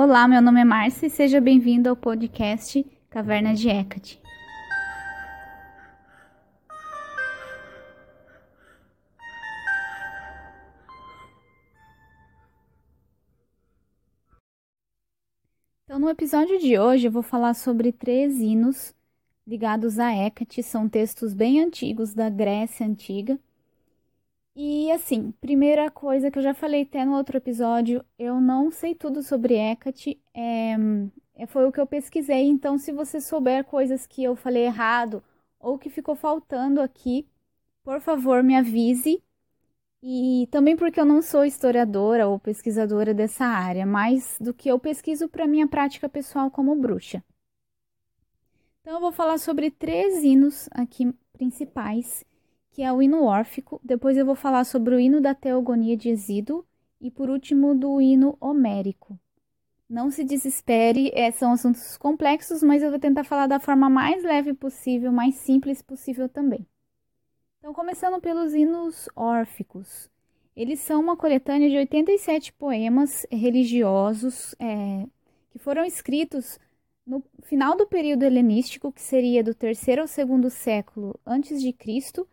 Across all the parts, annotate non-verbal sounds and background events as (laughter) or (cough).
Olá, meu nome é Márcia e seja bem-vindo ao podcast Caverna de Hecate. Então, no episódio de hoje, eu vou falar sobre três hinos ligados a Hecate. São textos bem antigos da Grécia Antiga e assim, primeira coisa que eu já falei até no outro episódio, eu não sei tudo sobre Hecate, é, foi o que eu pesquisei, então se você souber coisas que eu falei errado ou que ficou faltando aqui, por favor me avise. E também porque eu não sou historiadora ou pesquisadora dessa área, mais do que eu pesquiso para minha prática pessoal como bruxa. Então eu vou falar sobre três hinos aqui principais que é o hino órfico. Depois eu vou falar sobre o hino da teogonia de Exíduo e por último do hino homérico. Não se desespere, é, são assuntos complexos, mas eu vou tentar falar da forma mais leve possível, mais simples possível também. Então, começando pelos hinos órficos. Eles são uma coletânea de 87 poemas religiosos é, que foram escritos no final do período helenístico, que seria do terceiro ao segundo século antes de Cristo,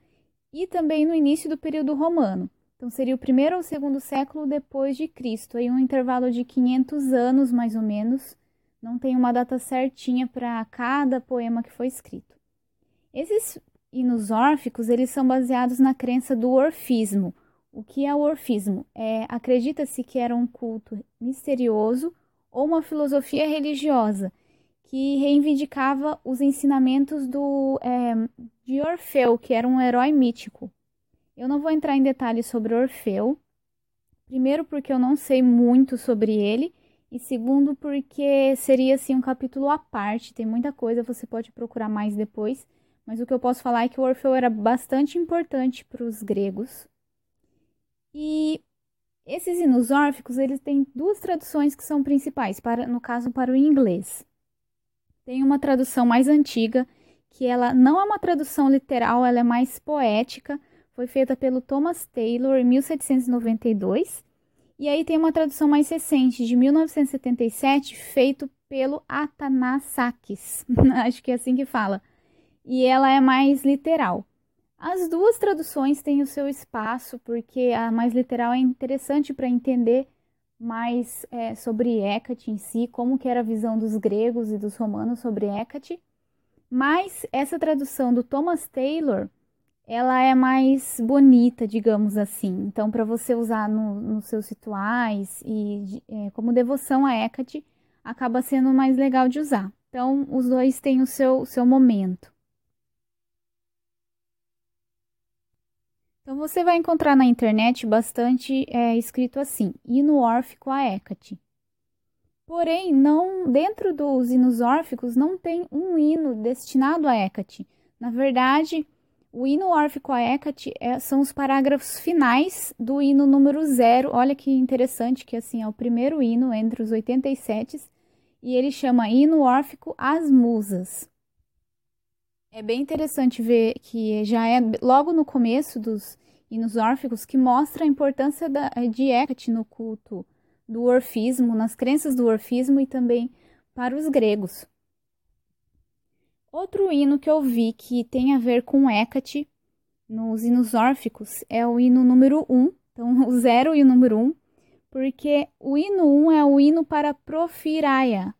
e também no início do período romano. Então seria o primeiro ou segundo século depois de Cristo, aí um intervalo de 500 anos mais ou menos. Não tem uma data certinha para cada poema que foi escrito. Esses hinos órficos, eles são baseados na crença do orfismo. O que é o orfismo? É, Acredita-se que era um culto misterioso ou uma filosofia religiosa que reivindicava os ensinamentos do, é, de Orfeu, que era um herói mítico. Eu não vou entrar em detalhes sobre Orfeu, primeiro porque eu não sei muito sobre ele, e segundo porque seria assim um capítulo à parte, tem muita coisa, você pode procurar mais depois, mas o que eu posso falar é que o Orfeu era bastante importante para os gregos. E esses hinos órficos, eles têm duas traduções que são principais, para, no caso para o inglês. Tem uma tradução mais antiga, que ela não é uma tradução literal, ela é mais poética. Foi feita pelo Thomas Taylor em 1792. E aí tem uma tradução mais recente, de 1977, feito pelo Athanasakis. (laughs) Acho que é assim que fala. E ela é mais literal. As duas traduções têm o seu espaço, porque a mais literal é interessante para entender mais é, sobre Hecate em si, como que era a visão dos gregos e dos romanos sobre Hecate. Mas essa tradução do Thomas Taylor, ela é mais bonita, digamos assim. Então, para você usar no, nos seus rituais e é, como devoção a Hecate, acaba sendo mais legal de usar. Então, os dois têm o seu, seu momento. Então você vai encontrar na internet bastante é, escrito assim: hino órfico a Hecate. Porém, não dentro dos hinos órficos não tem um hino destinado a Hecate. Na verdade, o hino órfico a Hecate é, são os parágrafos finais do hino número zero. Olha que interessante que assim é o primeiro hino entre os 87 e ele chama hino órfico às musas. É bem interessante ver que já é logo no começo dos hinos órficos que mostra a importância da, de Hecate no culto do orfismo, nas crenças do orfismo e também para os gregos. Outro hino que eu vi que tem a ver com Hecate nos hinos órficos é o hino número 1, então (laughs) o zero e o número 1, porque o hino 1 é o hino para Profiraia,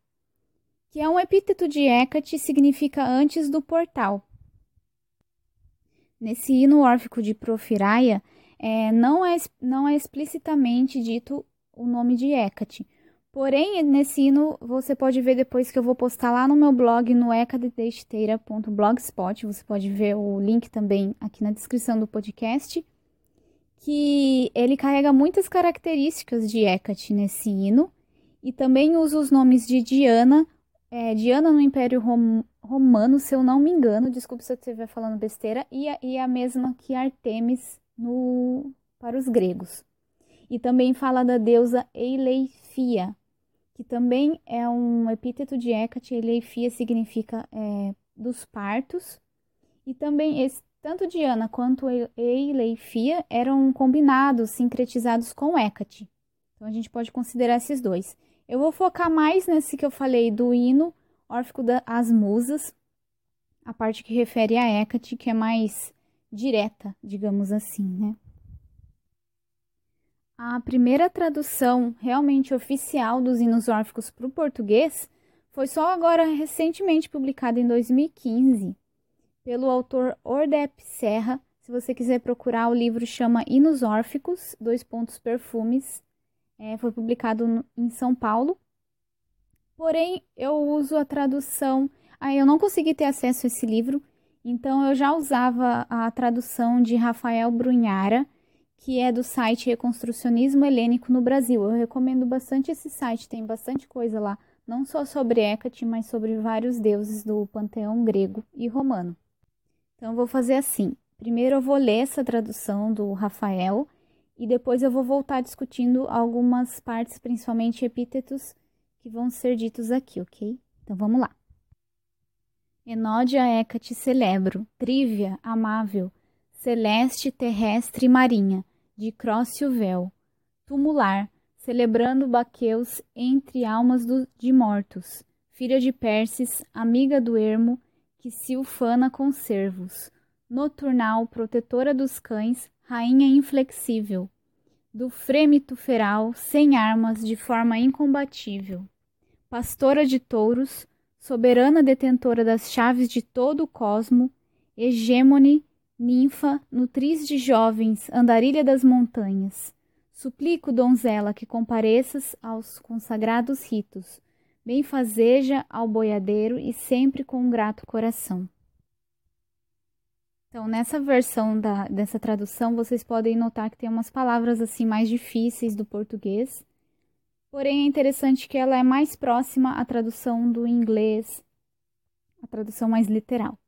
que é um epíteto de Hecate, significa antes do portal. Nesse hino órfico de Profiraia, é, não, é, não é explicitamente dito o nome de Hecate. Porém, nesse hino você pode ver depois que eu vou postar lá no meu blog no ecadetesteira.blogspot. Você pode ver o link também aqui na descrição do podcast. Que ele carrega muitas características de Hecate nesse hino e também usa os nomes de Diana, é, Diana no Império Rom Romano, se eu não me engano, desculpe se eu estiver falando besteira, e a, e a mesma que Artemis no, para os gregos. E também fala da deusa Eileifia, que também é um epíteto de Hecate. Eileifia significa é, dos partos. E também esse, tanto Diana quanto Eileifia eram combinados, sincretizados com Hecate. Então a gente pode considerar esses dois. Eu vou focar mais nesse que eu falei do hino órfico das musas, a parte que refere a Hecate, que é mais direta, digamos assim, né? A primeira tradução realmente oficial dos hinos órficos para o português foi só agora recentemente publicada em 2015 pelo autor Ordep Serra. Se você quiser procurar, o livro chama Hinos Órficos, dois pontos perfumes. É, foi publicado no, em São Paulo. Porém, eu uso a tradução. Ah, eu não consegui ter acesso a esse livro, então eu já usava a tradução de Rafael Brunhara, que é do site Reconstrucionismo Helênico no Brasil. Eu recomendo bastante esse site, tem bastante coisa lá não só sobre Hecate, mas sobre vários deuses do panteão grego e romano. Então, eu vou fazer assim: primeiro eu vou ler essa tradução do Rafael e depois eu vou voltar discutindo algumas partes, principalmente epítetos, que vão ser ditos aqui, ok? Então vamos lá. Enódia Hecate celebro, trívia, amável, celeste, terrestre e marinha, de crócio véu, tumular, celebrando Baqueus entre almas do, de mortos, filha de Perses, amiga do ermo, que se ufana com servos, noturnal, protetora dos cães, rainha inflexível, do frêmito feral, sem armas, de forma incombatível, pastora de touros, soberana detentora das chaves de todo o cosmo, hegemone, ninfa, nutriz de jovens, andarilha das montanhas, Suplico, donzela, que compareças aos consagrados ritos, benfazeja ao boiadeiro e sempre com um grato coração. Então, nessa versão da, dessa tradução, vocês podem notar que tem umas palavras assim mais difíceis do português. Porém, é interessante que ela é mais próxima à tradução do inglês, a tradução mais literal.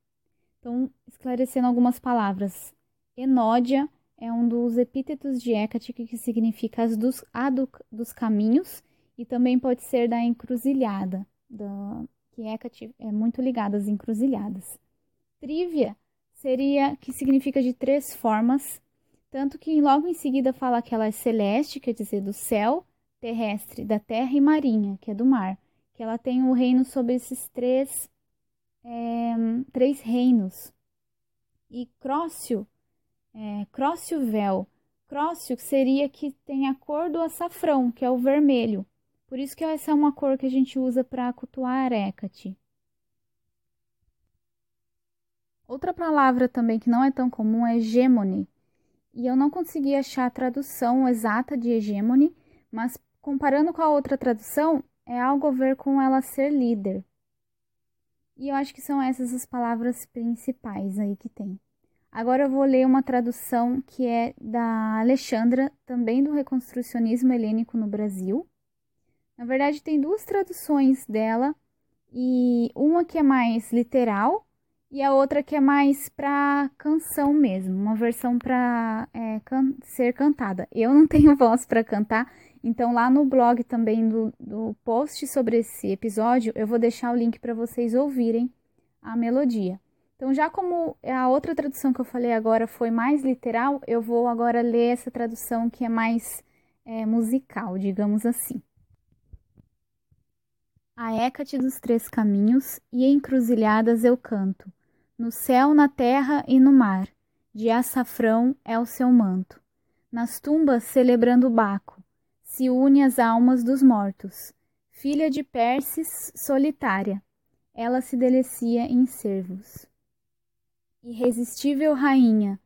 Então, esclarecendo algumas palavras. Enódia é um dos epítetos de Hecate que significa as dos, a do, dos caminhos e também pode ser da encruzilhada, da, que Hecate é muito ligada às encruzilhadas. Trívia seria que significa de três formas, tanto que logo em seguida fala que ela é celeste, quer dizer do céu, terrestre, da terra e marinha, que é do mar, que ela tem o reino sobre esses três, é, três reinos. E Crócio é, crócio véu. Crócio seria que tem a cor do açafrão, que é o vermelho. Por isso que essa é uma cor que a gente usa para cultuar Hecate. Outra palavra também que não é tão comum é hegemone. E eu não consegui achar a tradução exata de hegemone, mas comparando com a outra tradução, é algo a ver com ela ser líder. E eu acho que são essas as palavras principais aí que tem. Agora eu vou ler uma tradução que é da Alexandra, também do Reconstrucionismo Helênico no Brasil. Na verdade, tem duas traduções dela, e uma que é mais literal e a outra que é mais para canção mesmo, uma versão para é, can ser cantada. Eu não (laughs) tenho voz para cantar, então lá no blog também do, do post sobre esse episódio eu vou deixar o link para vocês ouvirem a melodia. Então, já como a outra tradução que eu falei agora foi mais literal, eu vou agora ler essa tradução que é mais é, musical, digamos assim. A Hécate dos três caminhos e encruzilhadas eu canto, no céu, na terra e no mar, de açafrão é o seu manto. Nas tumbas, celebrando Baco, se une as almas dos mortos. Filha de Perses, solitária, ela se delicia em servos. Irresistível rainha,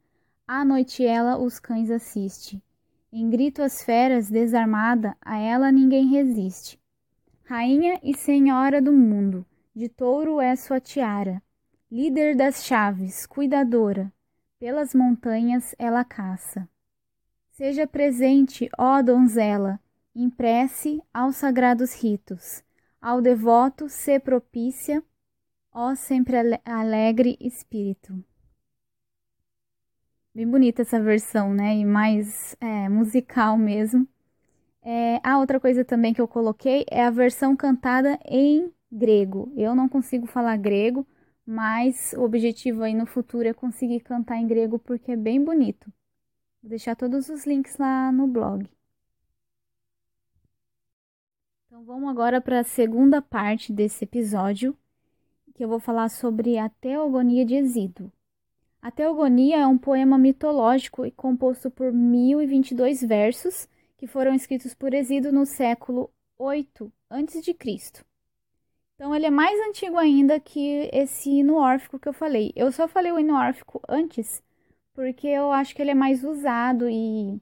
à noite ela os cães assiste. Em grito as feras, desarmada, a ela ninguém resiste. Rainha e senhora do mundo, de touro é sua tiara. Líder das chaves, cuidadora, pelas montanhas ela caça. Seja presente, ó donzela, impresse aos sagrados ritos. Ao devoto se propícia, ó sempre alegre espírito. Bem bonita essa versão, né? E mais é, musical mesmo. É, a outra coisa também que eu coloquei é a versão cantada em grego. Eu não consigo falar grego, mas o objetivo aí no futuro é conseguir cantar em grego porque é bem bonito. Vou deixar todos os links lá no blog. Então vamos agora para a segunda parte desse episódio, que eu vou falar sobre a Teogonia de Exíduo. A Teogonia é um poema mitológico e composto por 1022 versos que foram escritos por Exíduo no século 8 a.C. Então ele é mais antigo ainda que esse hino órfico que eu falei. Eu só falei o hino órfico antes porque eu acho que ele é mais usado e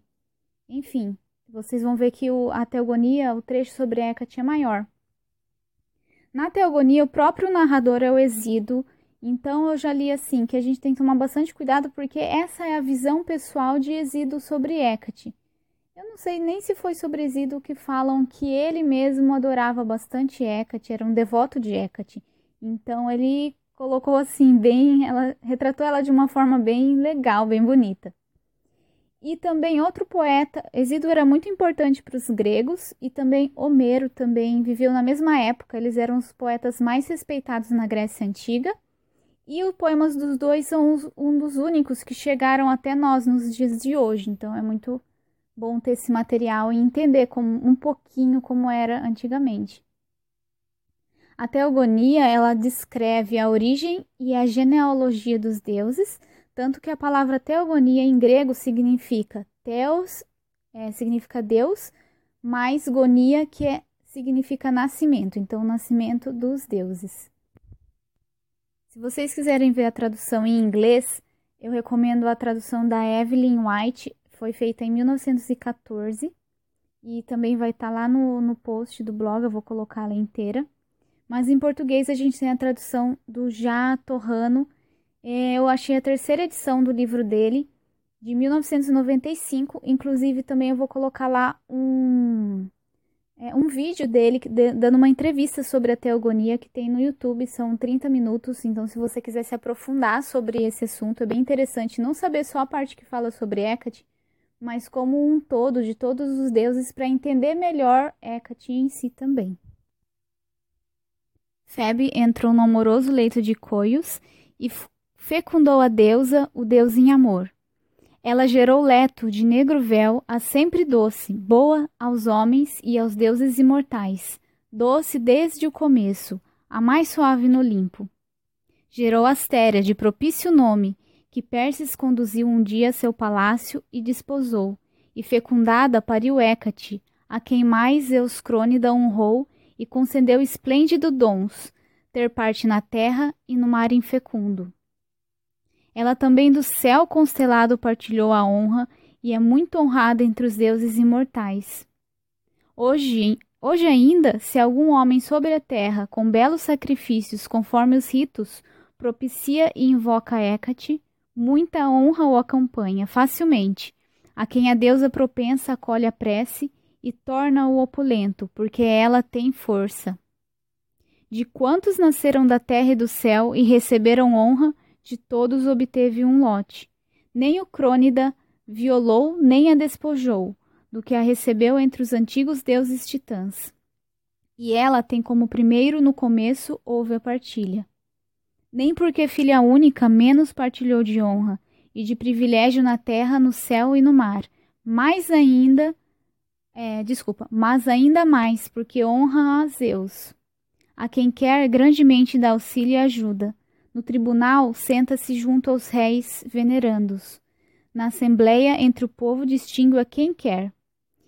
enfim, vocês vão ver que o, a teogonia, o trecho sobre Hecate é maior. Na teogonia, o próprio narrador é o Exíduo, então eu já li assim que a gente tem que tomar bastante cuidado porque essa é a visão pessoal de Exíduo sobre Hecate. Eu não sei nem se foi sobre Exíduo que falam que ele mesmo adorava bastante Hecate, era um devoto de Hecate. Então ele colocou assim bem, ela retratou ela de uma forma bem legal, bem bonita. E também outro poeta, Exíduo era muito importante para os gregos e também Homero também viveu na mesma época. Eles eram os poetas mais respeitados na Grécia Antiga. E os poemas dos dois são um dos únicos que chegaram até nós nos dias de hoje. Então é muito bom ter esse material e entender como, um pouquinho como era antigamente. A Teogonia ela descreve a origem e a genealogia dos deuses tanto que a palavra teogonia em grego significa teos, é, significa Deus, mais gonia, que é, significa nascimento, então nascimento dos deuses. Se vocês quiserem ver a tradução em inglês, eu recomendo a tradução da Evelyn White, foi feita em 1914 e também vai estar tá lá no, no post do blog, eu vou colocar ela inteira. Mas em português a gente tem a tradução do Já Torrano, é, eu achei a terceira edição do livro dele, de 1995. Inclusive, também eu vou colocar lá um, é, um vídeo dele de, dando uma entrevista sobre a teogonia que tem no YouTube. São 30 minutos. Então, se você quiser se aprofundar sobre esse assunto, é bem interessante não saber só a parte que fala sobre Hecate, mas como um todo de todos os deuses para entender melhor Hecate em si também. Febe entrou no amoroso leito de Coios e fecundou a deusa, o deus em amor. Ela gerou Leto de negro véu, a sempre doce, boa aos homens e aos deuses imortais, doce desde o começo, a mais suave no Olimpo. Gerou Astéria de propício nome, que Perses conduziu um dia a seu palácio e desposou, e fecundada pariu Hécate, a quem mais Euscrônida honrou e concedeu esplêndido dons, ter parte na terra e no mar infecundo. Ela também do céu constelado partilhou a honra e é muito honrada entre os deuses imortais. Hoje, hoje ainda, se algum homem sobre a terra, com belos sacrifícios conforme os ritos, propicia e invoca Hecate, muita honra o acompanha facilmente. A quem a deusa propensa acolhe a prece e torna-o opulento, porque ela tem força. De quantos nasceram da terra e do céu e receberam honra, de todos obteve um lote. Nem o Crônida violou nem a despojou, do que a recebeu entre os antigos deuses titãs. E ela tem como primeiro no começo houve a partilha. Nem porque filha única menos partilhou de honra e de privilégio na terra, no céu e no mar, mais ainda, é, desculpa, mas ainda mais porque honra a Zeus, a quem quer grandemente dá auxílio e ajuda, no tribunal, senta-se junto aos réis venerandos. Na assembleia, entre o povo, distingue a quem quer.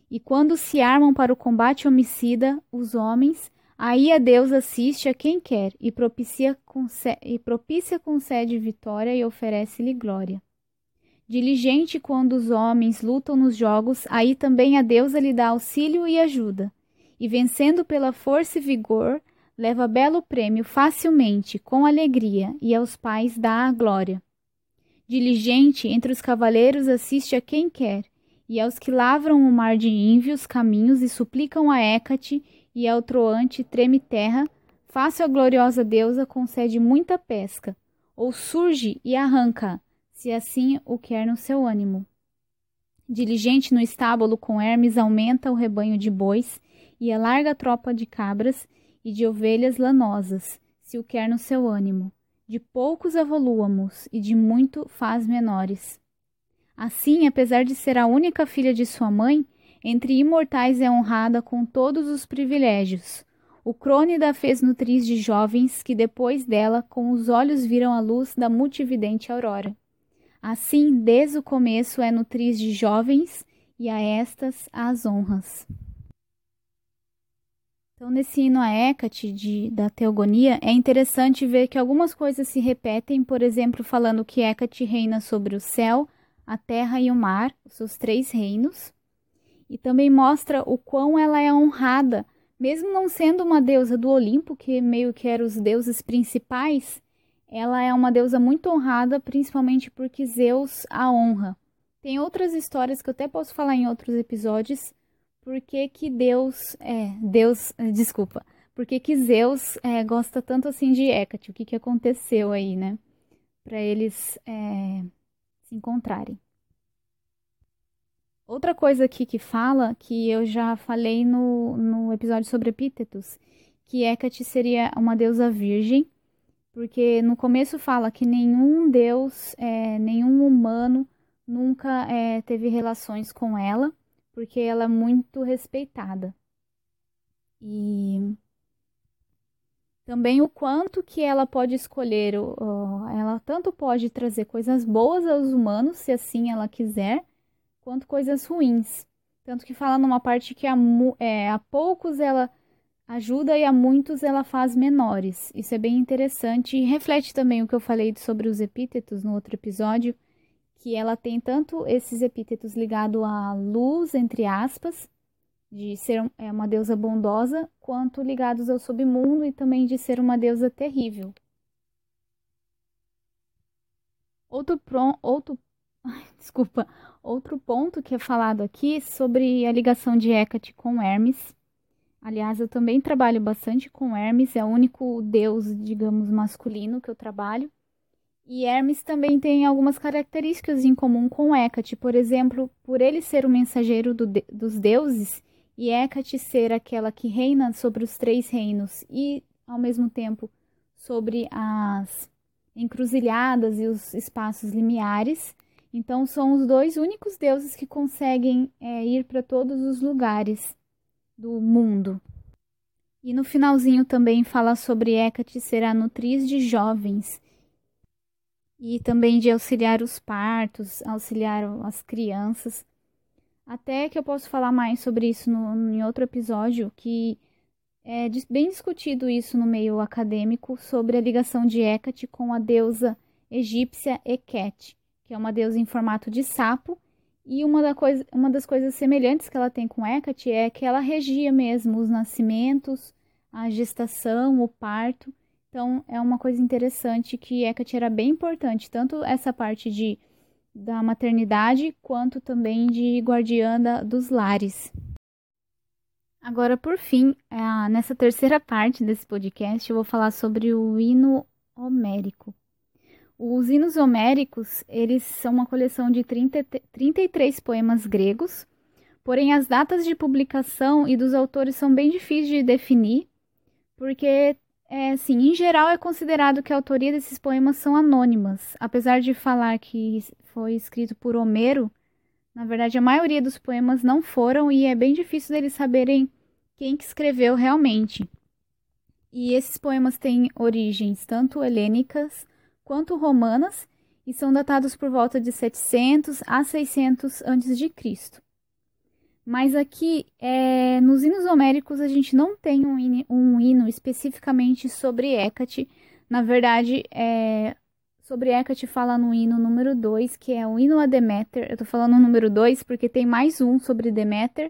E quando se armam para o combate homicida, os homens, aí a Deus assiste a quem quer e propicia, concede, e propicia concede vitória e oferece-lhe glória. Diligente quando os homens lutam nos jogos, aí também a deusa lhe dá auxílio e ajuda. E vencendo pela força e vigor, leva belo prêmio facilmente, com alegria, e aos pais dá a glória. Diligente entre os cavaleiros assiste a quem quer, e aos que lavram o mar de ínvios caminhos e suplicam a Hécate e ao troante treme terra, fácil a gloriosa deusa concede muita pesca, ou surge e arranca, se assim o quer no seu ânimo. Diligente no estábulo com Hermes aumenta o rebanho de bois e a tropa de cabras e de ovelhas lanosas, se o quer no seu ânimo. De poucos avolúamos, e de muito faz menores. Assim, apesar de ser a única filha de sua mãe, Entre imortais é honrada com todos os privilégios. O Crônida fez nutriz de jovens que depois dela, com os olhos viram a luz da multividente aurora. Assim, desde o começo é nutriz de jovens e a estas as honras. Então, nesse hino a Hecate de, da Teogonia, é interessante ver que algumas coisas se repetem, por exemplo, falando que Hecate reina sobre o céu, a terra e o mar, os seus três reinos, e também mostra o quão ela é honrada, mesmo não sendo uma deusa do Olimpo, que meio que eram os deuses principais, ela é uma deusa muito honrada, principalmente porque Zeus a honra. Tem outras histórias que eu até posso falar em outros episódios, por que, Deus, é, Deus, (laughs) desculpa, por que, que Zeus é, gosta tanto assim de Hecate? O que, que aconteceu aí, né? Para eles é, se encontrarem. Outra coisa aqui que fala, que eu já falei no, no episódio sobre epítetos, que Hecate seria uma deusa virgem, porque no começo fala que nenhum deus, é, nenhum humano nunca é, teve relações com ela porque ela é muito respeitada. E também o quanto que ela pode escolher, ela tanto pode trazer coisas boas aos humanos, se assim ela quiser, quanto coisas ruins. Tanto que fala numa parte que a, é, a poucos ela ajuda e a muitos ela faz menores. Isso é bem interessante e reflete também o que eu falei sobre os epítetos no outro episódio, que ela tem tanto esses epítetos ligados à luz, entre aspas, de ser é, uma deusa bondosa, quanto ligados ao submundo e também de ser uma deusa terrível. Outro, outro, desculpa, outro ponto que é falado aqui sobre a ligação de Hecate com Hermes. Aliás, eu também trabalho bastante com Hermes, é o único deus, digamos, masculino que eu trabalho. E Hermes também tem algumas características em comum com Hecate, por exemplo, por ele ser o mensageiro do de dos deuses e Hecate ser aquela que reina sobre os três reinos e, ao mesmo tempo, sobre as encruzilhadas e os espaços limiares. Então, são os dois únicos deuses que conseguem é, ir para todos os lugares do mundo. E no finalzinho também fala sobre Hecate ser a nutriz de jovens e também de auxiliar os partos, auxiliar as crianças. Até que eu posso falar mais sobre isso no, em outro episódio, que é bem discutido isso no meio acadêmico sobre a ligação de Hecate com a deusa egípcia Heket, que é uma deusa em formato de sapo. E uma, da coisa, uma das coisas semelhantes que ela tem com Hecate é que ela regia mesmo os nascimentos, a gestação, o parto. Então, é uma coisa interessante que Hecate era bem importante, tanto essa parte de da maternidade, quanto também de guardiã da, dos lares. Agora, por fim, é, nessa terceira (laughs) parte desse podcast, eu vou falar sobre o hino homérico. Os hinos homéricos, eles são uma coleção de 30, 33 poemas gregos, porém as datas de publicação e dos autores são bem difíceis de definir, porque é, sim, em geral é considerado que a autoria desses poemas são anônimas. Apesar de falar que foi escrito por Homero, na verdade a maioria dos poemas não foram e é bem difícil deles saberem quem que escreveu realmente. E esses poemas têm origens tanto helênicas quanto romanas e são datados por volta de 700 a 600 a.C. Mas aqui, é, nos hinos homéricos, a gente não tem um hino, um hino especificamente sobre Hecate. Na verdade, é, sobre Hecate fala no hino número 2, que é o hino a Deméter. Eu tô falando o número 2 porque tem mais um sobre Deméter.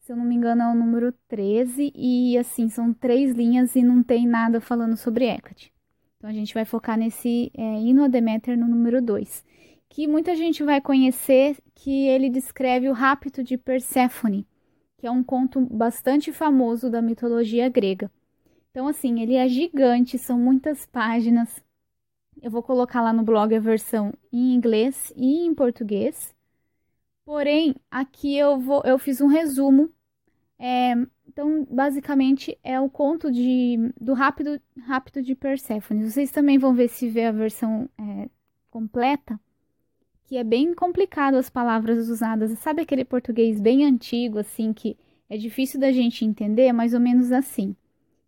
Se eu não me engano, é o número 13. E assim, são três linhas e não tem nada falando sobre Hecate. Então a gente vai focar nesse é, hino a Deméter no número 2 que muita gente vai conhecer, que ele descreve o rapto de Perséfone, que é um conto bastante famoso da mitologia grega. Então, assim, ele é gigante, são muitas páginas. Eu vou colocar lá no blog a versão em inglês e em português. Porém, aqui eu vou, eu fiz um resumo. É, então, basicamente, é o conto de, do rápido, rápido de Perséfone. Vocês também vão ver se vê a versão é, completa que é bem complicado as palavras usadas. Sabe aquele português bem antigo, assim, que é difícil da gente entender? É mais ou menos assim.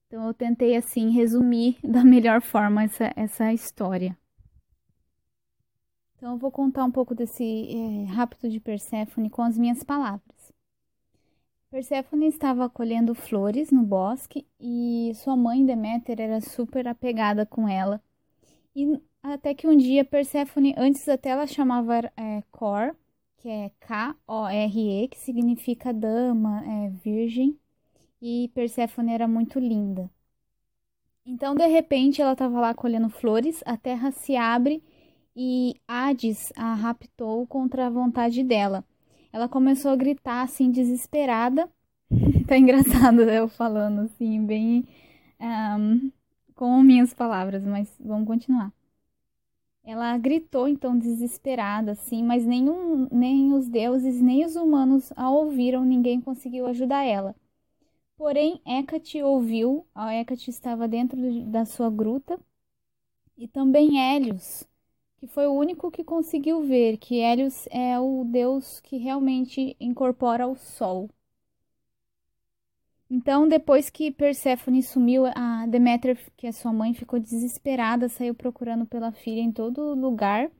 Então eu tentei, assim, resumir (laughs) da melhor forma essa, essa história. Então eu vou contar um pouco desse é, rapto de Perséfone com as minhas palavras. Perséfone estava colhendo flores no bosque e sua mãe Deméter era super apegada com ela. E até que um dia Perséfone, antes até ela chamava é, Cor, que é K-O-R-E, que significa dama, é, virgem, e Perséfone era muito linda. Então, de repente, ela estava lá colhendo flores, a terra se abre e Hades a raptou contra a vontade dela ela começou a gritar assim, desesperada. (laughs) tá engraçado eu falando assim, bem um, com minhas palavras, mas vamos continuar. Ela gritou então desesperada, assim, mas nenhum, nem os deuses nem os humanos a ouviram, ninguém conseguiu ajudar ela. Porém, Hecate ouviu, a Hecate estava dentro da sua gruta, e também Hélios, que foi o único que conseguiu ver que Hélios é o deus que realmente incorpora o sol. Então, depois que Perséfone sumiu, a Deméter, que é sua mãe, ficou desesperada, saiu procurando pela filha em todo lugar.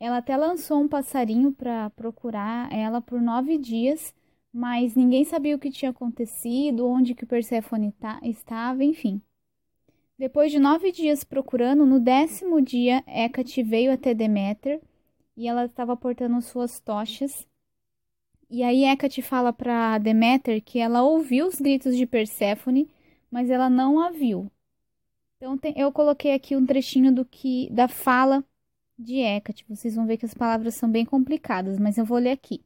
Ela até lançou um passarinho para procurar ela por nove dias, mas ninguém sabia o que tinha acontecido, onde que Perséfone estava, enfim. Depois de nove dias procurando, no décimo dia, Hecate veio até Deméter e ela estava portando suas tochas. E aí Hecate fala para Deméter que ela ouviu os gritos de Perséfone, mas ela não a viu. Então tem, eu coloquei aqui um trechinho do que da fala de Hecate. Vocês vão ver que as palavras são bem complicadas, mas eu vou ler aqui.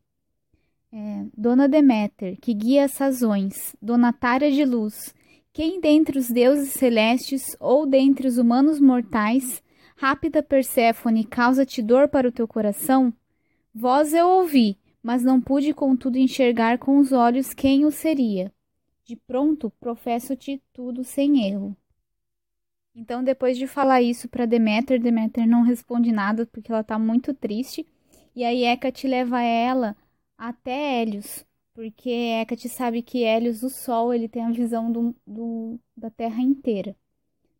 É, Dona Deméter, que guia as sazões, donatária de luz, quem dentre os deuses celestes ou dentre os humanos mortais, rápida Perséfone, causa-te dor para o teu coração? Voz eu ouvi, mas não pude contudo enxergar com os olhos quem o seria. De pronto, professo-te tudo sem erro. Então, depois de falar isso para Deméter, Deméter não responde nada porque ela está muito triste. E aí Hecate leva ela até Hélios, porque Hecate sabe que Hélios, o Sol, ele tem a visão do, do da Terra inteira,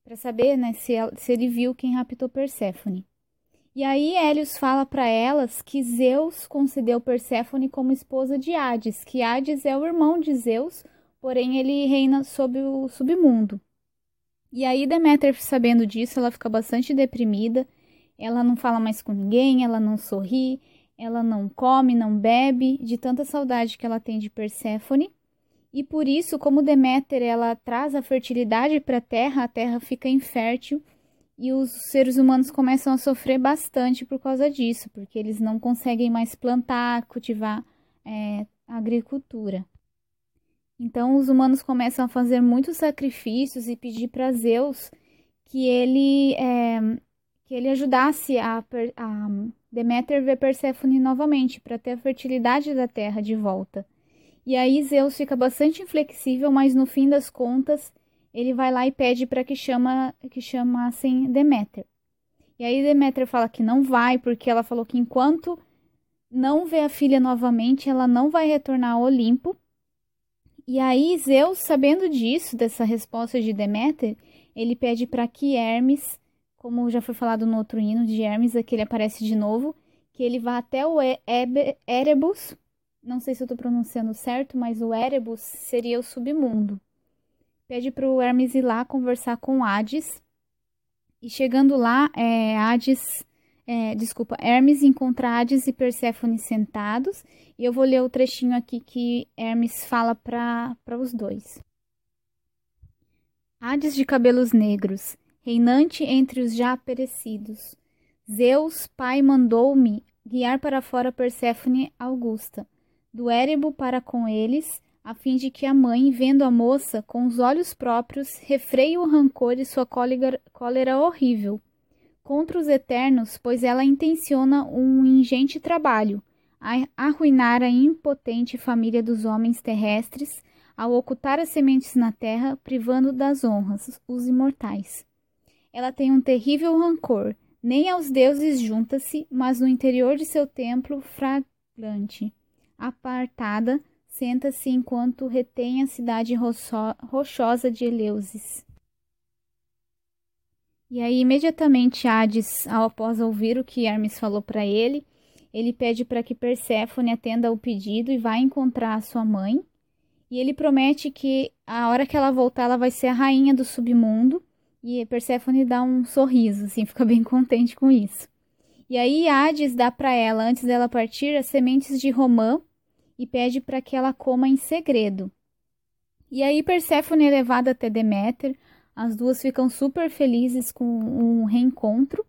para saber né, se, se ele viu quem raptou Perséfone. E aí Hélios fala para elas que Zeus concedeu Perséfone como esposa de Hades, que Hades é o irmão de Zeus, porém ele reina sob o submundo. E aí Deméter, sabendo disso, ela fica bastante deprimida, ela não fala mais com ninguém, ela não sorri, ela não come, não bebe, de tanta saudade que ela tem de Perséfone. E por isso, como Deméter ela traz a fertilidade para a terra, a terra fica infértil e os seres humanos começam a sofrer bastante por causa disso, porque eles não conseguem mais plantar, cultivar é, agricultura. Então, os humanos começam a fazer muitos sacrifícios e pedir para Zeus que ele, é, que ele ajudasse a, a Deméter vê Perséfone novamente para ter a fertilidade da terra de volta. E aí Zeus fica bastante inflexível, mas no fim das contas ele vai lá e pede para que chama que chamassem Deméter. E aí Deméter fala que não vai porque ela falou que enquanto não vê a filha novamente, ela não vai retornar ao Olimpo. E aí Zeus, sabendo disso, dessa resposta de Deméter, ele pede para que Hermes como já foi falado no outro hino de Hermes, aqui ele aparece de novo, que ele vai até o Erebus, não sei se eu estou pronunciando certo, mas o Erebus seria o submundo. Pede para o Hermes ir lá conversar com Hades, e chegando lá, é, Hades, é, desculpa, Hermes encontra Hades e Perséfone sentados, e eu vou ler o trechinho aqui que Hermes fala para os dois. Hades de cabelos negros, reinante entre os já perecidos. Zeus, pai, mandou-me guiar para fora Perséfone Augusta, do Érebo para com eles, a fim de que a mãe, vendo a moça com os olhos próprios, refreie o rancor e sua cólera, cólera horrível contra os eternos, pois ela intenciona um ingente trabalho, a arruinar a impotente família dos homens terrestres, ao ocultar as sementes na terra, privando das honras os imortais. Ela tem um terrível rancor, Nem aos deuses junta-se, mas no interior de seu templo fragrante, apartada, senta-se enquanto retém a cidade rochosa de Eleusis. E aí, imediatamente, Hades, após ouvir o que Hermes falou para ele, ele pede para que Perséfone atenda ao pedido e vá encontrar a sua mãe. E ele promete que a hora que ela voltar, ela vai ser a rainha do submundo. E Perséfone dá um sorriso, assim, (laughs) fica bem contente com isso. E aí Hades dá para ela, antes dela partir, as sementes de romã e pede para que ela coma em segredo. E aí Perséfone é levada até Deméter, as duas ficam super felizes com um reencontro.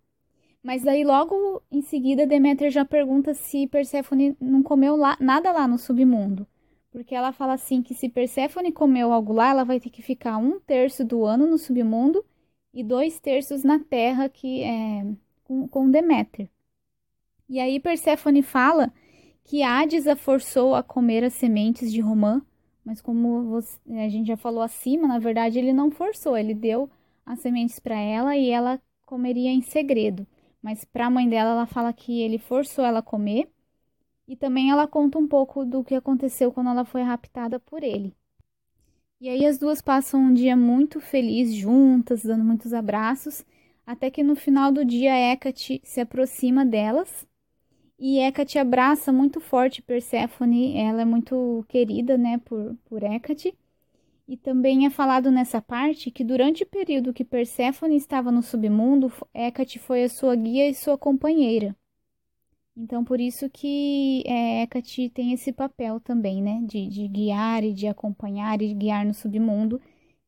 Mas daí logo em seguida Deméter já pergunta se Perséfone não comeu lá, nada lá no submundo. Porque ela fala assim que se Perséfone comeu algo lá, ela vai ter que ficar um terço do ano no submundo e dois terços na terra que é com, com Deméter. E aí Perséfone fala que Hades a forçou a comer as sementes de Romã, mas como você, a gente já falou acima, na verdade ele não forçou, ele deu as sementes para ela e ela comeria em segredo. Mas para a mãe dela, ela fala que ele forçou ela a comer. E também ela conta um pouco do que aconteceu quando ela foi raptada por ele. E aí as duas passam um dia muito feliz juntas, dando muitos abraços, até que no final do dia Hecate se aproxima delas e Hecate abraça muito forte Perséfone, ela é muito querida, né, por, por Hecate. E também é falado nessa parte que durante o período que Perséfone estava no submundo, Hecate foi a sua guia e sua companheira. Então, por isso que é, Hecate tem esse papel também, né, de, de guiar e de acompanhar e de guiar no submundo.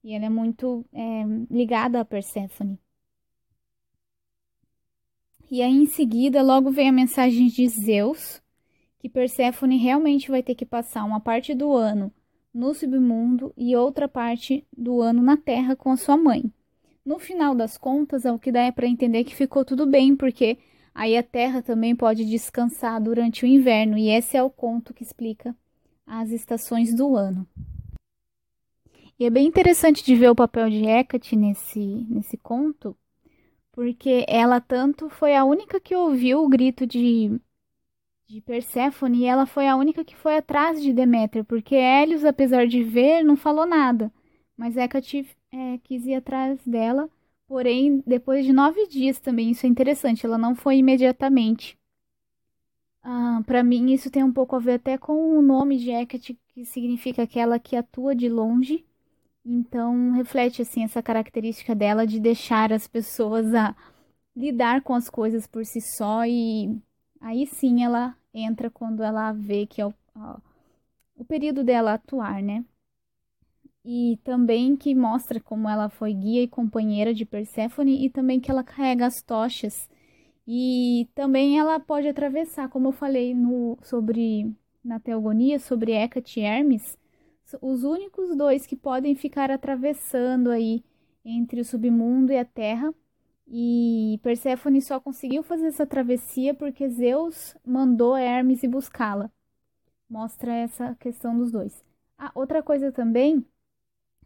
E ela é muito é, ligada a Perséfone. E aí em seguida, logo vem a mensagem de Zeus, que Perséfone realmente vai ter que passar uma parte do ano no submundo e outra parte do ano na Terra com a sua mãe. No final das contas, é o que dá é para entender que ficou tudo bem, porque aí a Terra também pode descansar durante o inverno, e esse é o conto que explica as estações do ano. E é bem interessante de ver o papel de Hecate nesse, nesse conto, porque ela tanto foi a única que ouviu o grito de, de Perséfone e ela foi a única que foi atrás de Deméter, porque Hélios, apesar de ver, não falou nada. Mas Hecate é, quis ir atrás dela, porém, depois de nove dias também, isso é interessante, ela não foi imediatamente. Ah, Para mim, isso tem um pouco a ver até com o nome de Hecate, que significa aquela que atua de longe então, reflete assim essa característica dela de deixar as pessoas a lidar com as coisas por si só e aí sim ela entra quando ela vê que é o, o período dela atuar, né? E também que mostra como ela foi guia e companheira de Perséfone e também que ela carrega as tochas. E também ela pode atravessar, como eu falei no sobre na teogonia sobre Hecate e Hermes, os únicos dois que podem ficar atravessando aí entre o submundo e a terra. E Perséfone só conseguiu fazer essa travessia porque Zeus mandou Hermes ir buscá-la. Mostra essa questão dos dois. Ah, outra coisa também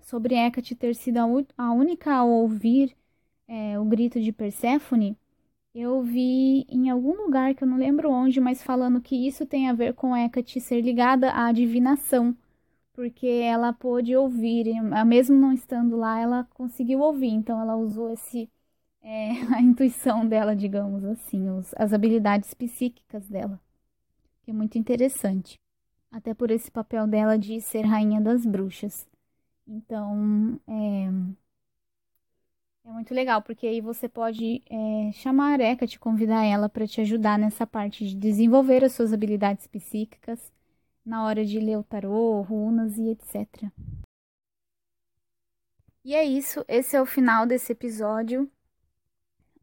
sobre Hecate ter sido a, única a ouvir é, o grito de Perséfone, eu vi em algum lugar que eu não lembro onde, mas falando que isso tem a ver com Hecate ser ligada à divinação porque ela pôde ouvir, mesmo não estando lá, ela conseguiu ouvir, então ela usou esse é, (laughs) a intuição dela, digamos assim, os, as habilidades psíquicas dela, que é muito interessante, até por esse papel dela de ser rainha das bruxas. Então, é, é muito legal, porque aí você pode é, chamar a Areca, te convidar ela para te ajudar nessa parte de desenvolver as suas habilidades psíquicas na hora de ler o tarô, runas e etc. E é isso, esse é o final desse episódio.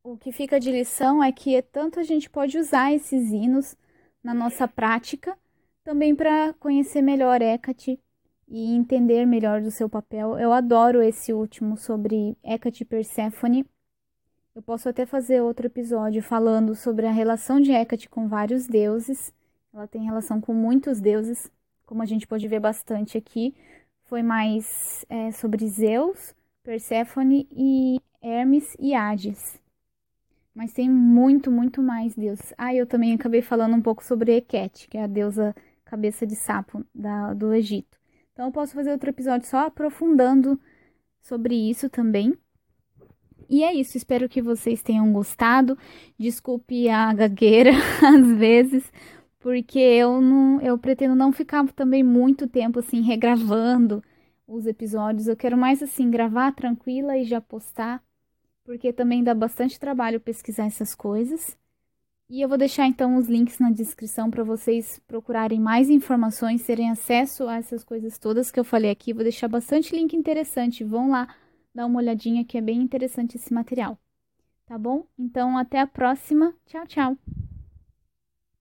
O que fica de lição é que tanto a gente pode usar esses hinos na nossa prática, também para conhecer melhor Hecate e entender melhor do seu papel. Eu adoro esse último sobre Hecate e Perséfone. Eu posso até fazer outro episódio falando sobre a relação de Hecate com vários deuses ela tem relação com muitos deuses, como a gente pode ver bastante aqui. Foi mais é, sobre Zeus, Perséfone e Hermes e Hades. Mas tem muito, muito mais deuses. Ah, eu também acabei falando um pouco sobre Heket, que é a deusa cabeça de sapo da, do Egito. Então eu posso fazer outro episódio só aprofundando sobre isso também. E é isso, espero que vocês tenham gostado. Desculpe a gagueira (laughs) às vezes, porque eu não, eu pretendo não ficar também muito tempo assim regravando os episódios. Eu quero mais assim gravar tranquila e já postar porque também dá bastante trabalho pesquisar essas coisas. E eu vou deixar então os links na descrição para vocês procurarem mais informações, terem acesso a essas coisas todas que eu falei aqui. Vou deixar bastante link interessante. Vão lá dar uma olhadinha que é bem interessante esse material. Tá bom? Então até a próxima. Tchau, tchau.